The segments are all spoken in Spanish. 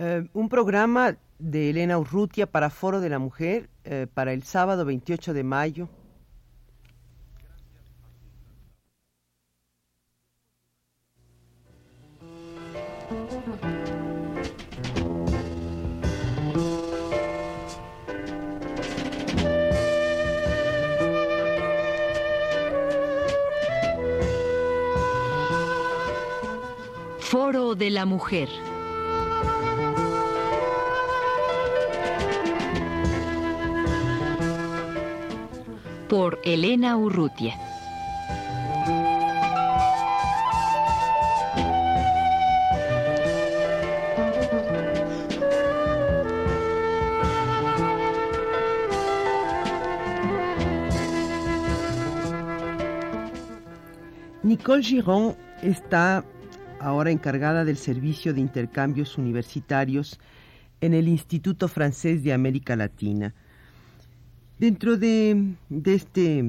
Eh, un programa de Elena Urrutia para Foro de la Mujer eh, para el sábado 28 de mayo. Foro de la Mujer. Por Elena Urrutia. Nicole Giron está ahora encargada del servicio de intercambios universitarios en el Instituto Francés de América Latina. Dentro de, este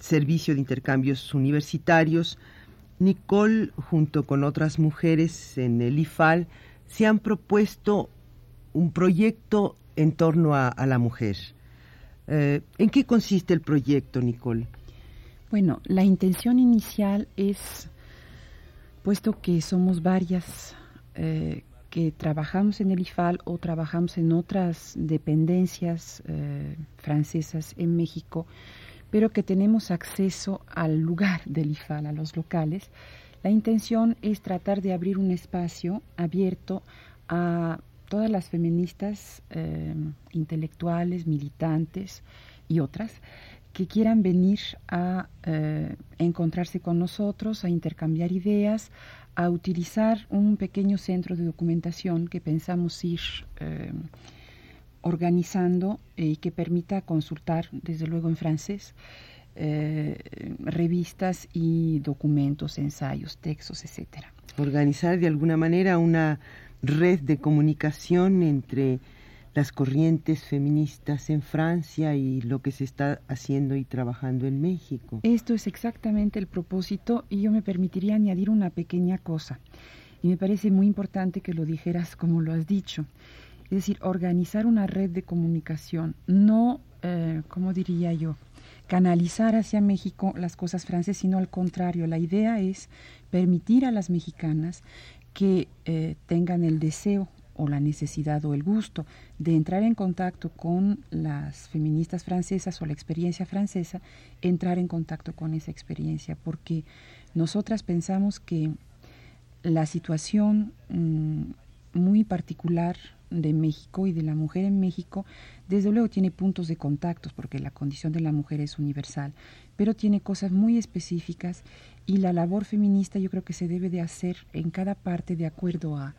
servicio de intercambios universitarios, Nicole, junto con otras mujeres en el IFAL, se han propuesto un proyecto en torno a, la mujer. Eh, ¿En qué consiste el proyecto, Nicole? Bueno, la intención inicial es, puesto que somos varias eh, que trabajamos en el IFAL o trabajamos en otras dependencias eh, francesas en México, pero que tenemos acceso al lugar del IFAL, a los locales, la intención es tratar de abrir un espacio abierto a todas las feministas eh, intelectuales, militantes y otras que quieran venir a eh, encontrarse con nosotros, a intercambiar ideas, a utilizar un pequeño centro de documentación que pensamos ir eh, organizando y que permita consultar, desde luego en francés, eh, revistas y documentos, ensayos, textos, etcétera. Organizar de alguna manera una red de comunicación entre las corrientes feministas en Francia y lo que se está haciendo y trabajando en México. Esto es exactamente el propósito y yo me permitiría añadir una pequeña cosa. Y me parece muy importante que lo dijeras como lo has dicho. Es decir, organizar una red de comunicación, no, eh, ¿cómo diría yo? canalizar hacia México las cosas francesas, sino al contrario, la idea es permitir a las mexicanas que eh, tengan el deseo o la necesidad o el gusto de entrar en contacto con las feministas francesas o la experiencia francesa, entrar en contacto con esa experiencia, porque nosotras pensamos que la situación mm, muy particular de México y de la mujer en México, desde luego tiene puntos de contactos, porque la condición de la mujer es universal, pero tiene cosas muy específicas y la labor feminista yo creo que se debe de hacer en cada parte de acuerdo a,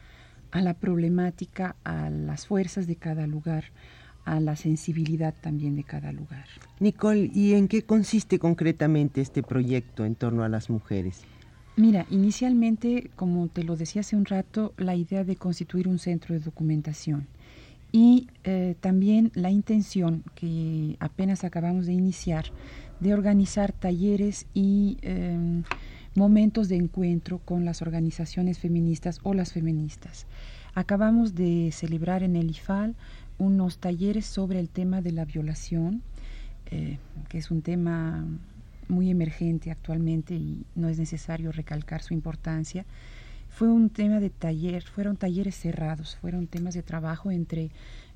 a la problemática, a las fuerzas de cada lugar, a la sensibilidad también de cada lugar. Nicole, ¿y en qué consiste concretamente este proyecto en torno a las mujeres? Mira, inicialmente, como te lo decía hace un rato, la idea de constituir un centro de documentación y eh, también la intención que apenas acabamos de iniciar de organizar talleres y em, momentos de encuentro con las organizaciones feministas o las feministas. Acabamos de celebrar en el IFAL unos talleres sobre el tema de la violación, eh, que es un tema muy emergente actualmente y no es necesario recalcar su importancia. Fue un tema de taller, fueron talleres cerrados, fueron temas de trabajo entre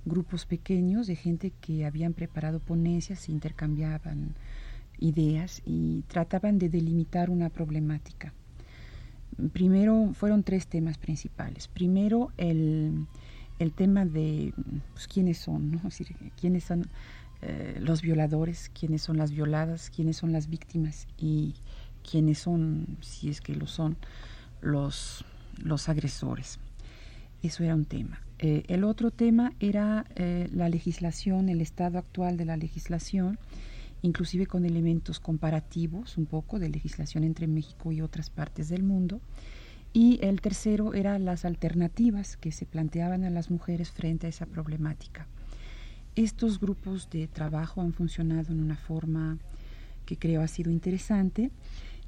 grupos pequeños de gente que habían preparado ponencias, intercambiaban ideas y trataban de delimitar una problemática. Primero fueron tres temas principales. Primero el, tema de pues, quiénes son, quiénes son eh, los violadores, quiénes son las violadas, quiénes son las víctimas y quiénes son, si es que lo son, los, los agresores. Eso era un tema. Eh, el otro tema era eh, la legislación, el estado actual de la legislación inclusive con elementos comparativos un poco de legislación entre México y otras partes del mundo. Y el tercero era las alternativas que se planteaban a las mujeres frente a esa problemática. Estos grupos de trabajo han funcionado en una forma que creo ha sido interesante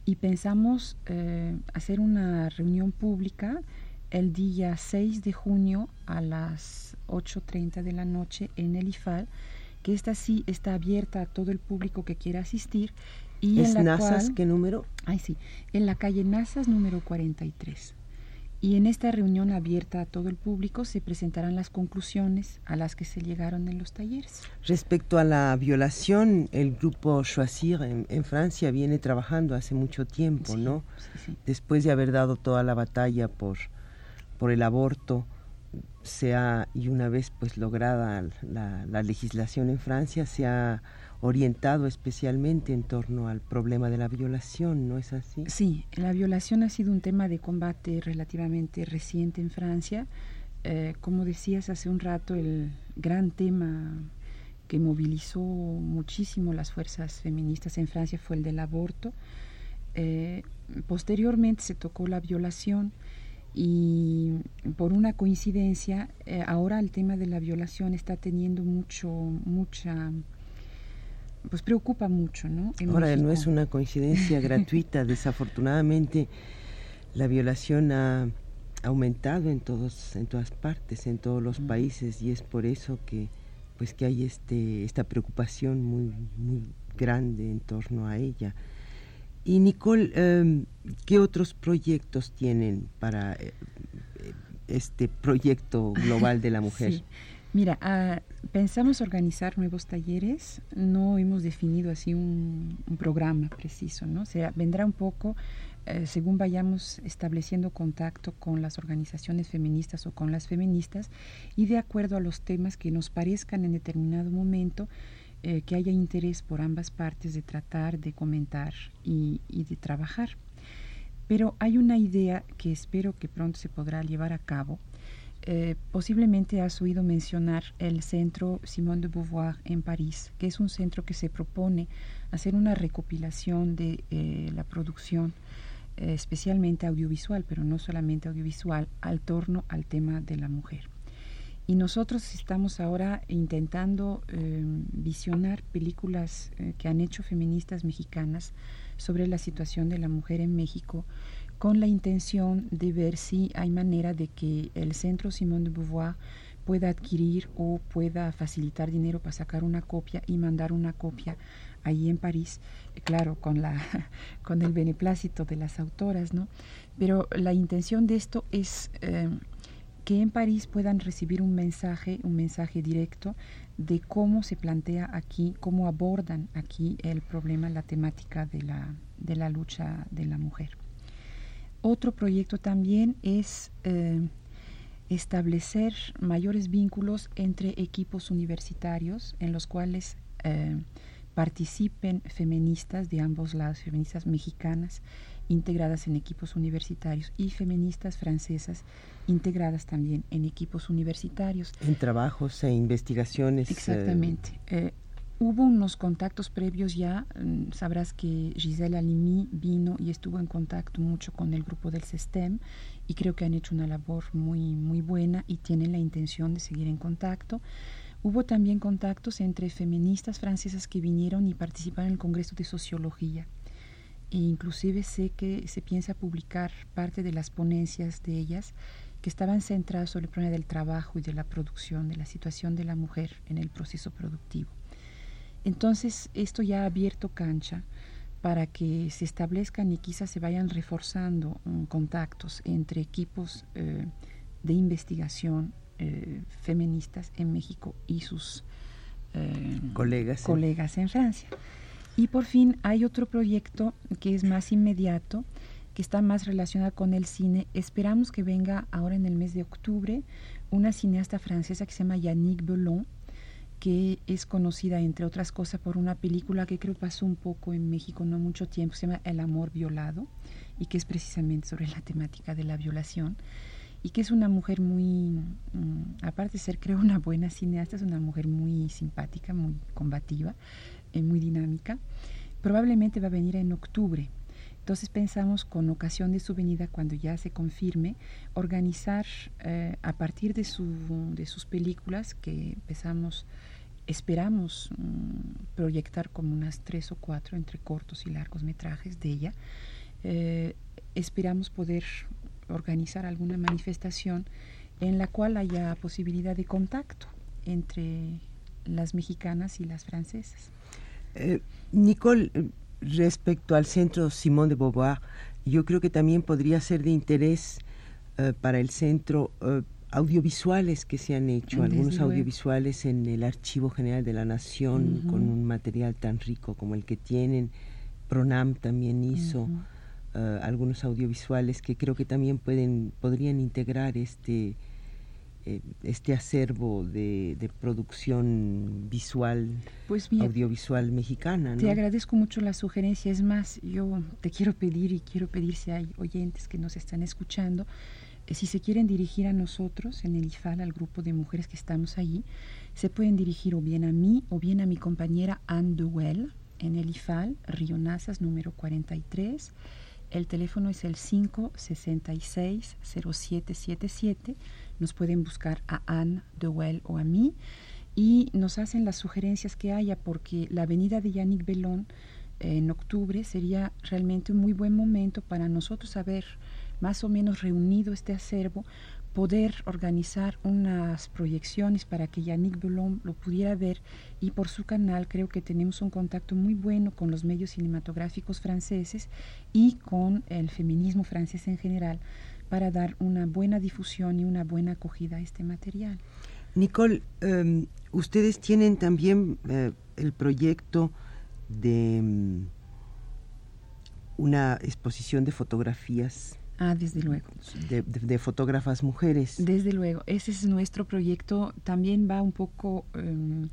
y pensamos eh, hacer una reunión pública el día 6 de junio a las 8.30 de la noche en el IFAL, que esta sí está abierta a todo el público que quiera asistir. Y ¿Es en la Nazas qué número? Ay, sí, en la calle Nazas número 43. Y en esta reunión abierta a todo el público se presentarán las conclusiones a las que se llegaron en los talleres. Respecto a la violación, el grupo Choisir en, Francia viene trabajando hace mucho tiempo, ¿no? Después de haber dado toda la batalla por, por el aborto, se ha, y una vez pues lograda la, la legislación en Francia, se ha orientado especialmente en torno al problema de la violación, ¿no es así? Sí, la violación ha sido un tema de combate relativamente reciente en Francia. Eh, como decías hace un rato, el gran tema que movilizó muchísimo las fuerzas feministas en Francia fue el del aborto. Eh, posteriormente se tocó la violación y por una coincidencia, eh, ahora el tema de la violación está teniendo mucho, mucha pues preocupa mucho, ¿no? Ahora no es una coincidencia gratuita, desafortunadamente la violación ha aumentado en todos en todas partes, en todos los países y es por eso que pues que hay este esta preocupación muy muy grande en torno a ella. Y Nicole, em, ¿qué otros proyectos tienen para eh, este proyecto global de la mujer? Mira, ah, pensamos organizar nuevos talleres, no hemos definido así un, programa preciso, ¿no? O sea, vendrá un poco eh, según vayamos estableciendo contacto con las organizaciones feministas o con las feministas y de acuerdo a los temas que nos parezcan en determinado momento, eh, que haya interés por ambas partes de tratar, de comentar y, de trabajar. Pero hay una idea que espero que pronto se podrá llevar a cabo, eh, posiblemente has oído mencionar el Centro Simone de Beauvoir en París, que es un centro que se propone hacer una recopilación de eh, la producción, especialmente audiovisual, pero no solamente audiovisual, al torno al tema de la mujer. Y nosotros estamos ahora intentando visionar películas que han hecho feministas mexicanas sobre la situación de la mujer en México, con la intención de ver si hay manera de que el Centro Simone de Beauvoir pueda adquirir o pueda facilitar dinero para sacar una copia y mandar una copia ahí en París, claro, con, la, con el beneplácito de las autoras, ¿no? Pero la intención de esto es eh, que en París puedan recibir un mensaje, un mensaje directo de cómo se plantea aquí, cómo abordan aquí el problema, la temática de la, de la lucha de la mujer. Otro proyecto también es eh, establecer mayores vínculos entre equipos universitarios en los cuales eh, participen feministas de ambos lados, feministas mexicanas integradas en equipos universitarios y feministas francesas integradas también en equipos universitarios. En trabajos e investigaciones. Eh, Exactamente. Hubo unos contactos previos ya, mm, sabrás que Giselle Alimi vino y estuvo en contacto mucho con el grupo del SESTEM y creo que han hecho una labor muy, muy buena y tienen la intención de seguir en contacto. Hubo también contactos entre feministas francesas que vinieron y participaron en el Congreso de Sociología. E inclusive sé que se piensa publicar parte de las ponencias de ellas que estaban centradas sobre el problema del trabajo y de la producción, de la situación de la mujer en el proceso productivo. Entonces, esto ya ha abierto cancha para que se establezcan y quizás se vayan reforzando mm, contactos entre equipos eh, de investigación eh, feministas en México y sus eh, colegas, colegas en Francia. Y por fin hay otro proyecto que es más inmediato, que está más relacionado con el cine. Esperamos que venga ahora en el mes de octubre una cineasta francesa que se llama Yannick Belon, que es conocida, entre otras cosas, por una película que creo pasó un poco en México no mucho tiempo, se llama El amor violado, y que es precisamente sobre la temática de la violación, y que es una mujer muy, mm, aparte de ser creo una buena cineasta, es una mujer muy simpática, muy combativa, eh, muy dinámica. Probablemente va a venir en octubre. Entonces pensamos, con ocasión de su venida, cuando ya se confirme, organizar eh, a partir de, su, de sus películas que empezamos esperamos mm, proyectar como unas tres o cuatro entre cortos y largos metrajes de ella. Eh, esperamos poder organizar alguna manifestación en la cual haya posibilidad de contacto entre las mexicanas y las francesas. Eh, Nicole, eh, respecto al centro Simón de Beauvoir, yo creo que también podría ser de interés eh, para el centro audiovisuales que se han hecho, algunos audiovisuales en el Archivo General de la Nación con un material tan rico como el que tienen. Pronam también hizo algunos audiovisuales que creo que también pueden podrían integrar este eh, este acervo de, producción visual, pues audiovisual mexicana. Te agradezco mucho la sugerencia. Es más, yo te quiero pedir y quiero pedir si hay oyentes que nos están escuchando, si se quieren dirigir a nosotros en el IFAL, al grupo de mujeres que estamos allí, se pueden dirigir o bien a mí o bien a mi compañera Anne Duell en el IFAL, Río Nazas número 43. El teléfono es el 566-0777 nos pueden buscar a Anne Dewell o a mí y nos hacen las sugerencias que haya porque la avenida de Yannick Belón eh, en octubre sería realmente un muy buen momento para nosotros haber más o menos reunido este acervo, poder organizar unas proyecciones para que Yannick Belón lo pudiera ver y por su canal creo que tenemos un contacto muy bueno con los medios cinematográficos franceses y con el feminismo francés en general para dar una buena difusión y una buena acogida a este material. Nicole, em, ustedes tienen también eh, el proyecto de em, una exposición de fotografías. Ah, desde luego. De, fotógrafas mujeres. Desde luego, ese es nuestro proyecto. También va un poco em,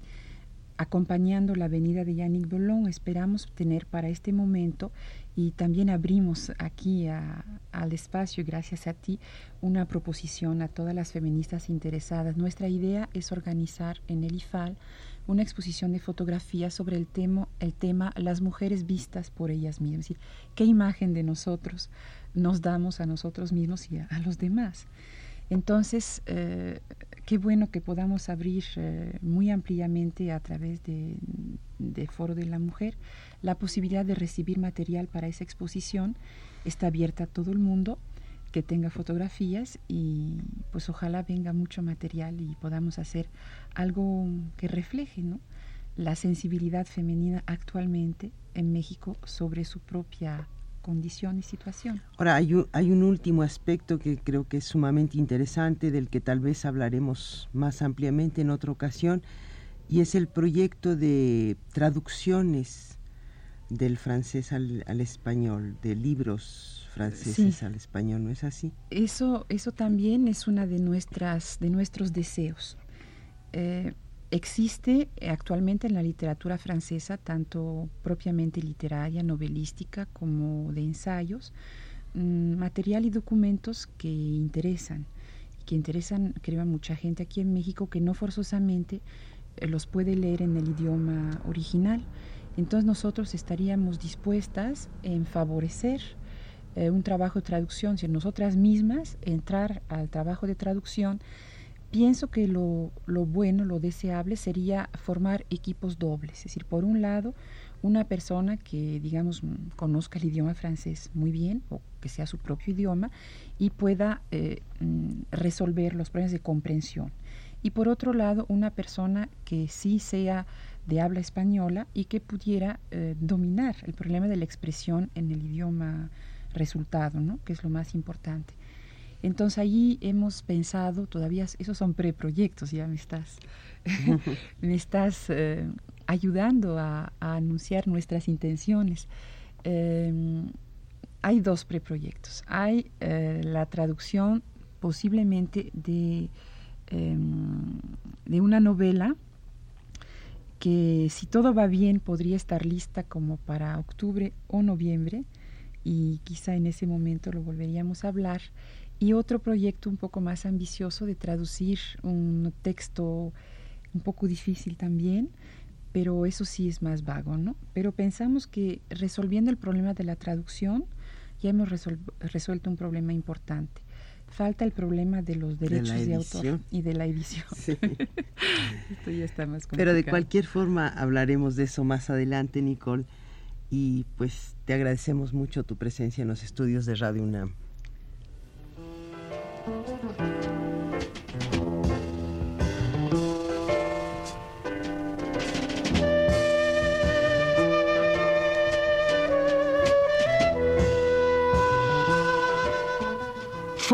acompañando la venida de Yannick Bolón. Esperamos tener para este momento y también abrimos aquí al espacio, gracias a ti, una proposición a todas las feministas interesadas. Nuestra idea es organizar en el IFAL una exposición de fotografías sobre el tema, las mujeres vistas por ellas mismas. Es decir, qué imagen de nosotros nos damos a nosotros mismos y a, los demás. Entonces, eh, qué bueno que podamos abrir eh, muy ampliamente a través de, de Foro de la Mujer la posibilidad de recibir material para esa exposición. Está abierta a todo el mundo que tenga fotografías y pues ojalá venga mucho material y podamos hacer algo que refleje la sensibilidad femenina actualmente en México sobre su propia condición y situación. Ahora, hay un, hay un último aspecto que creo que es sumamente interesante, del que tal vez hablaremos más ampliamente en otra ocasión, y es el proyecto de traducciones del francés al, español, de libros franceses al español, ¿no es así? Eso, eso también es una de nuestras, de nuestros deseos. Eh, existe actualmente en la literatura francesa, tanto propiamente literaria, novelística, como de ensayos, mm, material y documentos que interesan, que interesan, creo, a mucha gente aquí en México que no forzosamente eh, los puede leer en el idioma original. Entonces nosotros estaríamos dispuestas en favorecer eh, un trabajo de traducción, si nosotras mismas entrar al trabajo de traducción, pienso que lo, lo, bueno, lo deseable sería formar equipos dobles, es decir, por un lado, una persona que, digamos, conozca el idioma francés muy bien o que sea su propio idioma y pueda eh, mm, resolver los problemas de comprensión. Y por otro lado, una persona que sí sea de habla española y que pudiera eh, dominar el problema de la expresión en el idioma resultado, ¿no? que es lo más importante. Entonces allí hemos pensado, todavía esos son preproyectos, ya me estás, me estás eh, ayudando a, anunciar nuestras intenciones. Em, hay dos preproyectos. Hay eh, la traducción posiblemente de, em, de una novela que si todo va bien podría estar lista como para octubre o noviembre y quizá en ese momento lo volveríamos a hablar. Y otro proyecto un poco más ambicioso de traducir un texto un poco difícil también, pero eso sí es más vago, ¿no? Pero pensamos que resolviendo el problema de la traducción ya hemos resuelto un problema importante falta el problema de los derechos de, autor y de la edición. Esto ya está más complicado. Pero de cualquier forma hablaremos de eso más adelante, Nicole. Y pues te agradecemos mucho tu presencia en los estudios de Radio UNAM.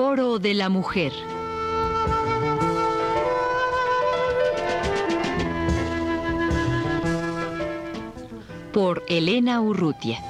Foro de la Mujer. Por Elena Urrutia.